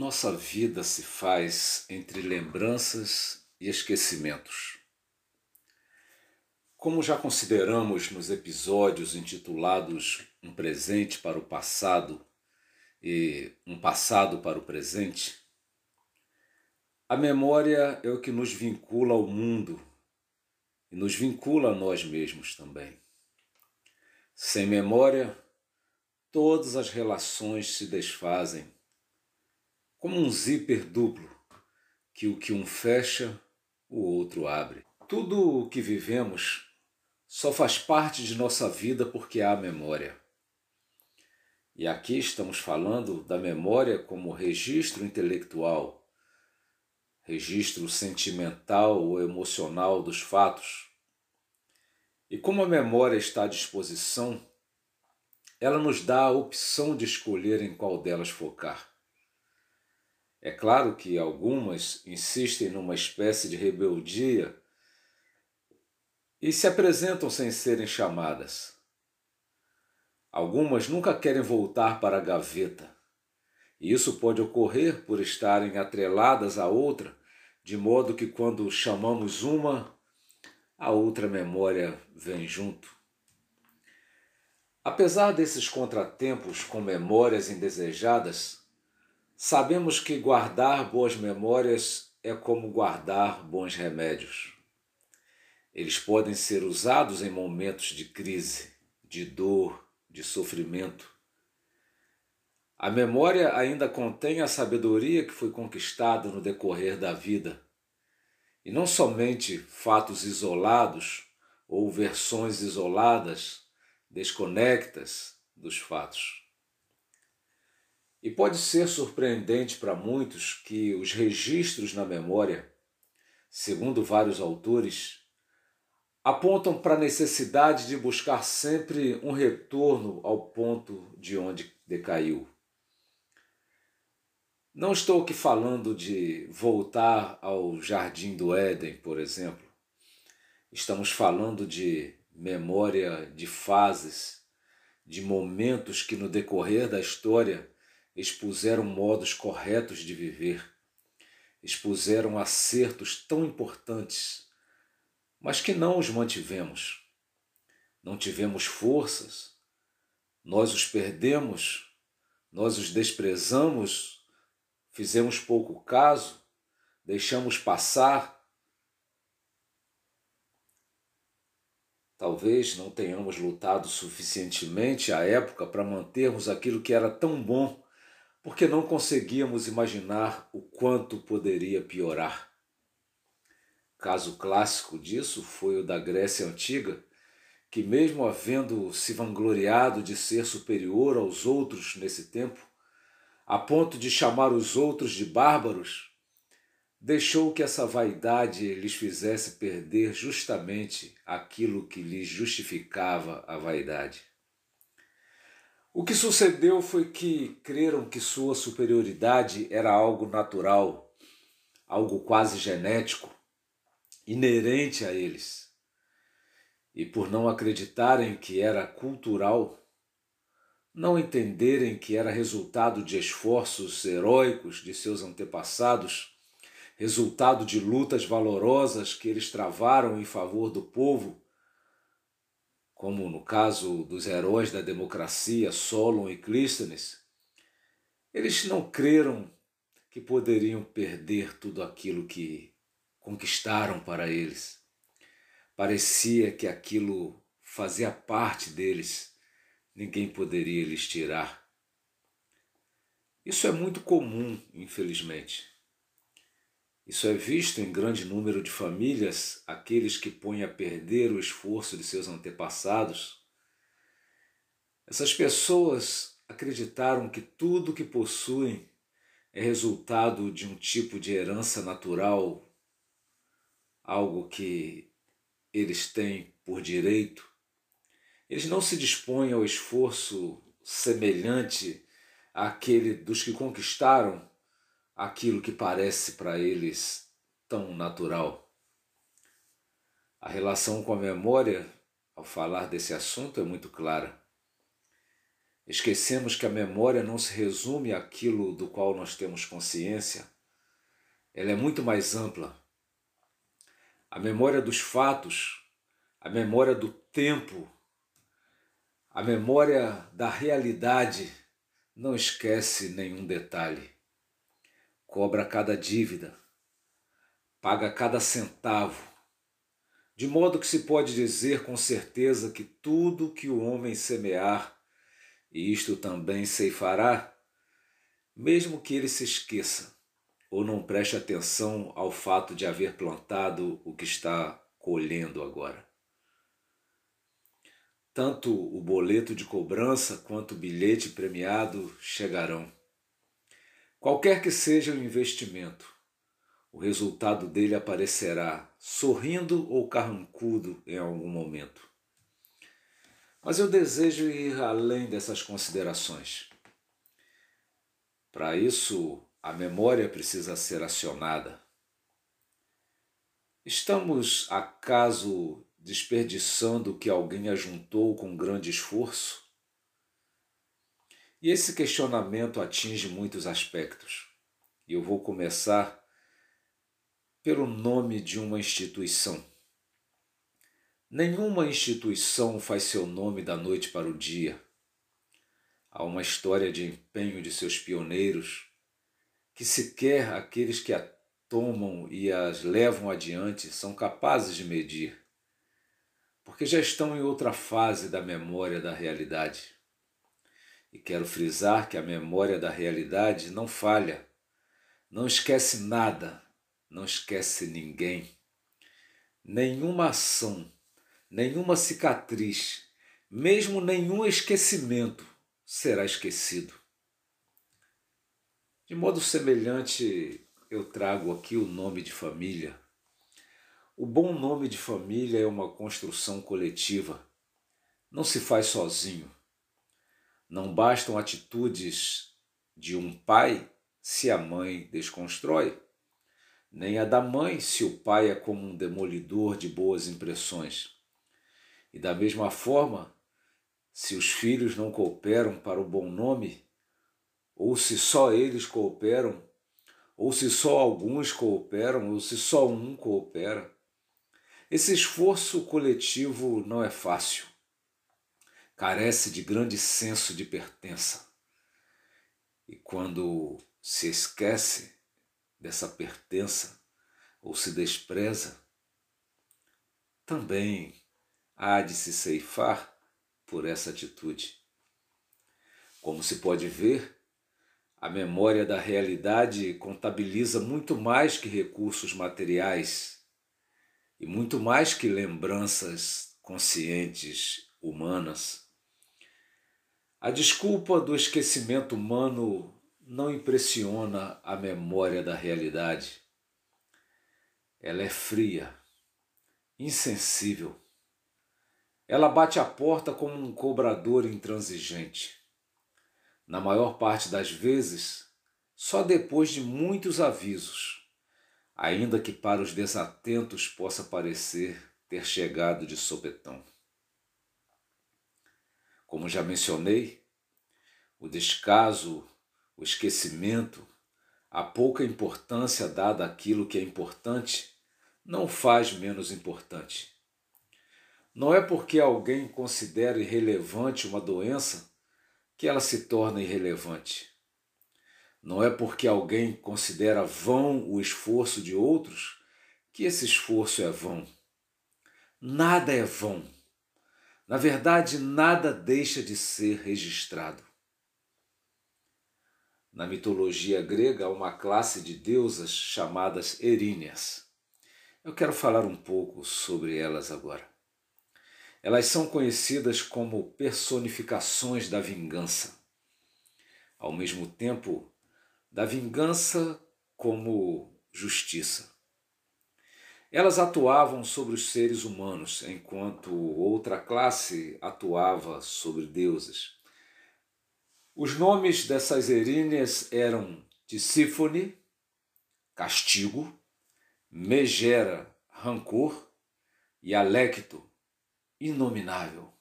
Nossa vida se faz entre lembranças e esquecimentos. Como já consideramos nos episódios intitulados Um presente para o passado e Um passado para o presente, a memória é o que nos vincula ao mundo e nos vincula a nós mesmos também. Sem memória, todas as relações se desfazem como um zíper duplo, que o que um fecha, o outro abre. Tudo o que vivemos só faz parte de nossa vida porque há memória. E aqui estamos falando da memória como registro intelectual, registro sentimental ou emocional dos fatos. E como a memória está à disposição, ela nos dá a opção de escolher em qual delas focar. É claro que algumas insistem numa espécie de rebeldia e se apresentam sem serem chamadas. Algumas nunca querem voltar para a gaveta, e isso pode ocorrer por estarem atreladas à outra, de modo que quando chamamos uma, a outra memória vem junto. Apesar desses contratempos com memórias indesejadas, Sabemos que guardar boas memórias é como guardar bons remédios. Eles podem ser usados em momentos de crise, de dor, de sofrimento. A memória ainda contém a sabedoria que foi conquistada no decorrer da vida, e não somente fatos isolados ou versões isoladas, desconectas dos fatos. E pode ser surpreendente para muitos que os registros na memória, segundo vários autores, apontam para a necessidade de buscar sempre um retorno ao ponto de onde decaiu. Não estou aqui falando de voltar ao jardim do Éden, por exemplo. Estamos falando de memória de fases, de momentos que no decorrer da história expuseram modos corretos de viver, expuseram acertos tão importantes, mas que não os mantivemos. Não tivemos forças, nós os perdemos, nós os desprezamos, fizemos pouco caso, deixamos passar. Talvez não tenhamos lutado suficientemente à época para mantermos aquilo que era tão bom porque não conseguíamos imaginar o quanto poderia piorar. Caso clássico disso foi o da Grécia Antiga, que, mesmo havendo se vangloriado de ser superior aos outros nesse tempo, a ponto de chamar os outros de bárbaros, deixou que essa vaidade lhes fizesse perder justamente aquilo que lhes justificava a vaidade. O que sucedeu foi que creram que sua superioridade era algo natural, algo quase genético, inerente a eles. E por não acreditarem que era cultural, não entenderem que era resultado de esforços heróicos de seus antepassados, resultado de lutas valorosas que eles travaram em favor do povo, como no caso dos heróis da democracia, Solon e Clístenes, eles não creram que poderiam perder tudo aquilo que conquistaram para eles. Parecia que aquilo fazia parte deles, ninguém poderia lhes tirar. Isso é muito comum, infelizmente. Isso é visto em grande número de famílias, aqueles que põem a perder o esforço de seus antepassados. Essas pessoas acreditaram que tudo que possuem é resultado de um tipo de herança natural, algo que eles têm por direito. Eles não se dispõem ao esforço semelhante àquele dos que conquistaram aquilo que parece para eles tão natural. A relação com a memória, ao falar desse assunto, é muito clara. Esquecemos que a memória não se resume àquilo do qual nós temos consciência. Ela é muito mais ampla. A memória dos fatos, a memória do tempo, a memória da realidade não esquece nenhum detalhe. Cobra cada dívida, paga cada centavo, de modo que se pode dizer com certeza que tudo que o homem semear, isto também ceifará, mesmo que ele se esqueça ou não preste atenção ao fato de haver plantado o que está colhendo agora. Tanto o boleto de cobrança quanto o bilhete premiado chegarão. Qualquer que seja o investimento, o resultado dele aparecerá sorrindo ou carrancudo em algum momento. Mas eu desejo ir além dessas considerações. Para isso, a memória precisa ser acionada. Estamos, acaso, desperdiçando o que alguém ajuntou com grande esforço? E esse questionamento atinge muitos aspectos. E eu vou começar pelo nome de uma instituição. Nenhuma instituição faz seu nome da noite para o dia. Há uma história de empenho de seus pioneiros que sequer aqueles que a tomam e as levam adiante são capazes de medir, porque já estão em outra fase da memória da realidade. E quero frisar que a memória da realidade não falha, não esquece nada, não esquece ninguém. Nenhuma ação, nenhuma cicatriz, mesmo nenhum esquecimento será esquecido. De modo semelhante, eu trago aqui o nome de família. O bom nome de família é uma construção coletiva. Não se faz sozinho. Não bastam atitudes de um pai se a mãe desconstrói nem a da mãe se o pai é como um demolidor de boas impressões. E da mesma forma, se os filhos não cooperam para o bom nome, ou se só eles cooperam, ou se só alguns cooperam, ou se só um coopera, esse esforço coletivo não é fácil. Carece de grande senso de pertença. E quando se esquece, dessa pertença ou se despreza, também há de se ceifar por essa atitude. Como se pode ver, a memória da realidade contabiliza muito mais que recursos materiais e muito mais que lembranças conscientes humanas. A desculpa do esquecimento humano não impressiona a memória da realidade. Ela é fria, insensível. Ela bate a porta como um cobrador intransigente. Na maior parte das vezes, só depois de muitos avisos, ainda que para os desatentos possa parecer ter chegado de sopetão. Como já mencionei, o descaso o esquecimento, a pouca importância dada àquilo que é importante, não faz menos importante. Não é porque alguém considera irrelevante uma doença que ela se torna irrelevante. Não é porque alguém considera vão o esforço de outros que esse esforço é vão. Nada é vão. Na verdade, nada deixa de ser registrado. Na mitologia grega, há uma classe de deusas chamadas Eríneas. Eu quero falar um pouco sobre elas agora. Elas são conhecidas como personificações da vingança. Ao mesmo tempo, da vingança como justiça. Elas atuavam sobre os seres humanos, enquanto outra classe atuava sobre deuses. Os nomes dessas eríneas eram Tisífone, castigo, Megera, rancor, e Alecto, inominável.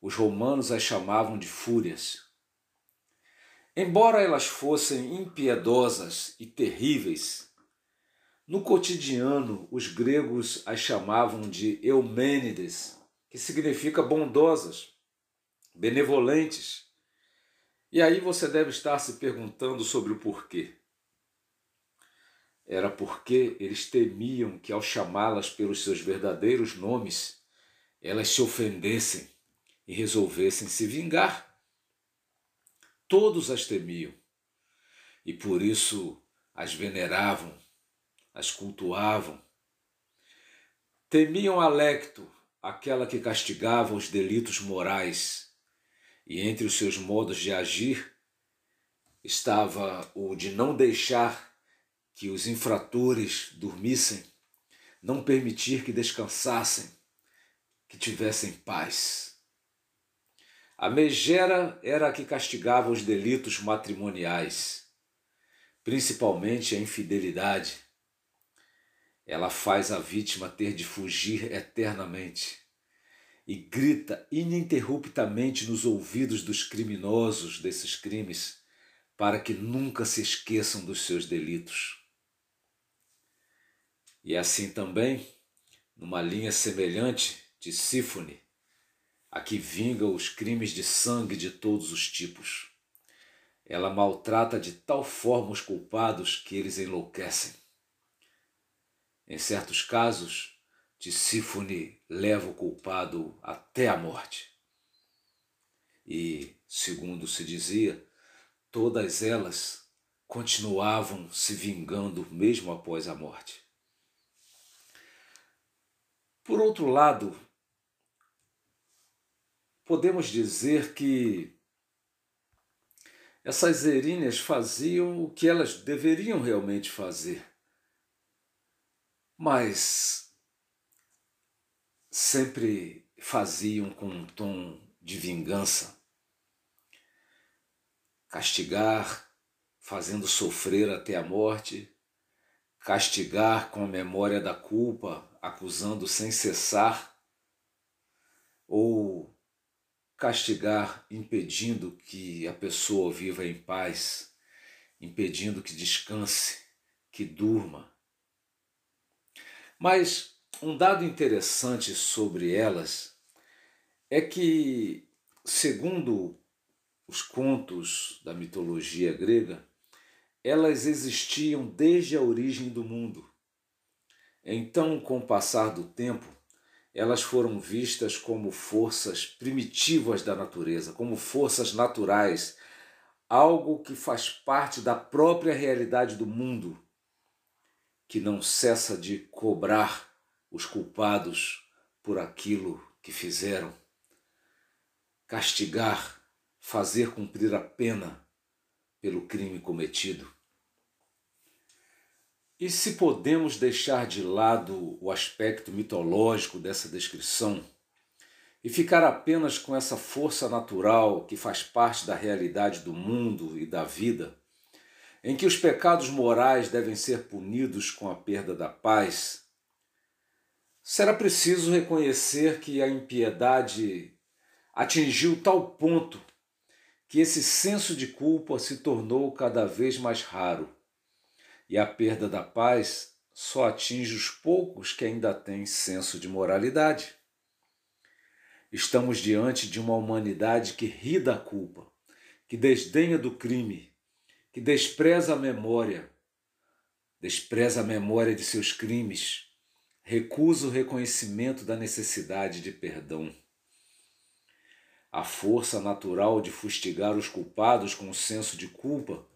Os romanos as chamavam de fúrias. Embora elas fossem impiedosas e terríveis, no cotidiano os gregos as chamavam de Eumênides, que significa bondosas, benevolentes. E aí você deve estar se perguntando sobre o porquê. Era porque eles temiam que, ao chamá-las pelos seus verdadeiros nomes, elas se ofendessem e resolvessem se vingar. Todos as temiam e por isso as veneravam, as cultuavam. Temiam Alecto, aquela que castigava os delitos morais, e entre os seus modos de agir estava o de não deixar que os infratores dormissem, não permitir que descansassem, que tivessem paz. A megera era a que castigava os delitos matrimoniais, principalmente a infidelidade. Ela faz a vítima ter de fugir eternamente e grita ininterruptamente nos ouvidos dos criminosos desses crimes para que nunca se esqueçam dos seus delitos. E assim também, numa linha semelhante de Sífone, a que vinga os crimes de sangue de todos os tipos. Ela maltrata de tal forma os culpados que eles enlouquecem. Em certos casos, Tisífone leva o culpado até a morte. E, segundo se dizia, todas elas continuavam se vingando mesmo após a morte. Por outro lado, podemos dizer que essas eríneas faziam o que elas deveriam realmente fazer, mas sempre faziam com um tom de vingança. Castigar, fazendo sofrer até a morte, castigar com a memória da culpa, acusando sem cessar, ou castigar impedindo que a pessoa viva em paz, impedindo que descanse, que durma. Mas um dado interessante sobre elas é que, segundo os contos da mitologia grega, elas existiam desde a origem do mundo. Então, com o passar do tempo, elas foram vistas como forças primitivas da natureza, como forças naturais, algo que faz parte da própria realidade do mundo, que não cessa de cobrar os culpados por aquilo que fizeram, castigar, fazer cumprir a pena pelo crime cometido. E se podemos deixar de lado o aspecto mitológico dessa descrição e ficar apenas com essa força natural que faz parte da realidade do mundo e da vida, em que os pecados morais devem ser punidos com a perda da paz, será preciso reconhecer que a impiedade atingiu tal ponto que esse senso de culpa se tornou cada vez mais raro e a perda da paz só atinge os poucos que ainda têm senso de moralidade. Estamos diante de uma humanidade que ri da culpa, que desdenha do crime, que despreza a memória, despreza a memória de seus crimes, recusa o reconhecimento da necessidade de perdão. A força natural de fustigar os culpados com o senso de culpa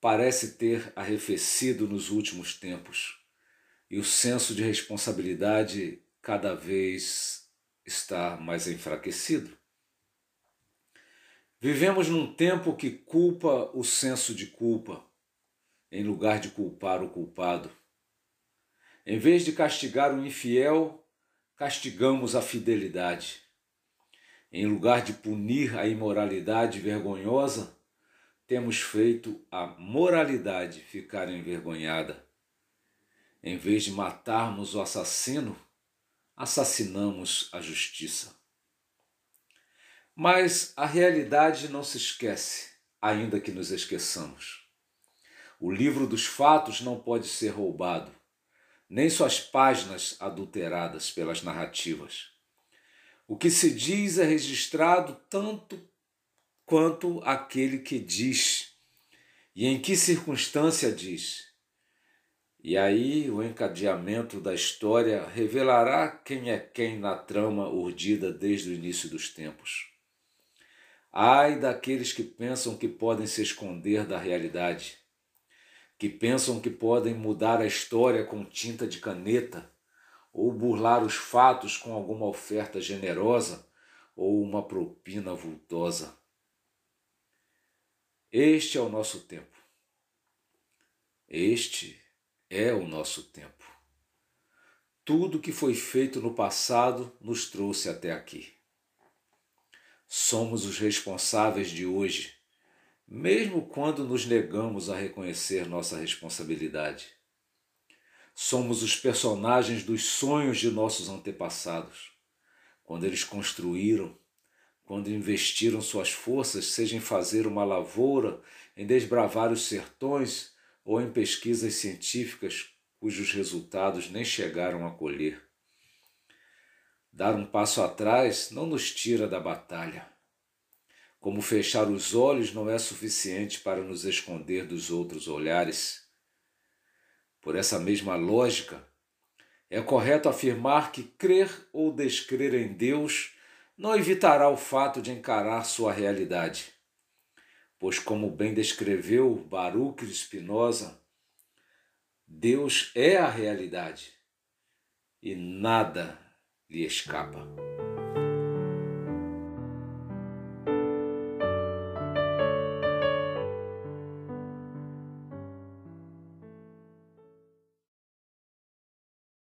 parece ter arrefecido nos últimos tempos e o senso de responsabilidade cada vez está mais enfraquecido. Vivemos num tempo que culpa o senso de culpa, em lugar de culpar o culpado. Em vez de castigar o infiel, castigamos a fidelidade. Em lugar de punir a imoralidade vergonhosa, temos feito a moralidade ficar envergonhada. Em vez de matarmos o assassino, assassinamos a justiça. Mas a realidade não se esquece, ainda que nos esqueçamos. O livro dos fatos não pode ser roubado, nem suas páginas adulteradas pelas narrativas. O que se diz é registrado tanto quanto aquele que diz, e em que circunstância diz. E aí o encadeamento da história revelará quem é quem na trama urdida desde o início dos tempos. Ai daqueles que pensam que podem se esconder da realidade, que pensam que podem mudar a história com tinta de caneta, ou burlar os fatos com alguma oferta generosa ou uma propina vultosa. Este é o nosso tempo. Este é o nosso tempo. Tudo que foi feito no passado nos trouxe até aqui. Somos os responsáveis de hoje, mesmo quando nos negamos a reconhecer nossa responsabilidade. Somos os personagens dos sonhos de nossos antepassados, quando eles construíram, quando investiram suas forças, seja em fazer uma lavoura, em desbravar os sertões ou em pesquisas científicas cujos resultados nem chegaram a colher. Dar um passo atrás não nos tira da batalha. Como fechar os olhos não é suficiente para nos esconder dos outros olhares. Por essa mesma lógica, é correto afirmar que crer ou descrer em Deus não evitará o fato de encarar sua realidade pois, como bem descreveu Baruch Spinoza, Deus é a realidade e nada lhe escapa.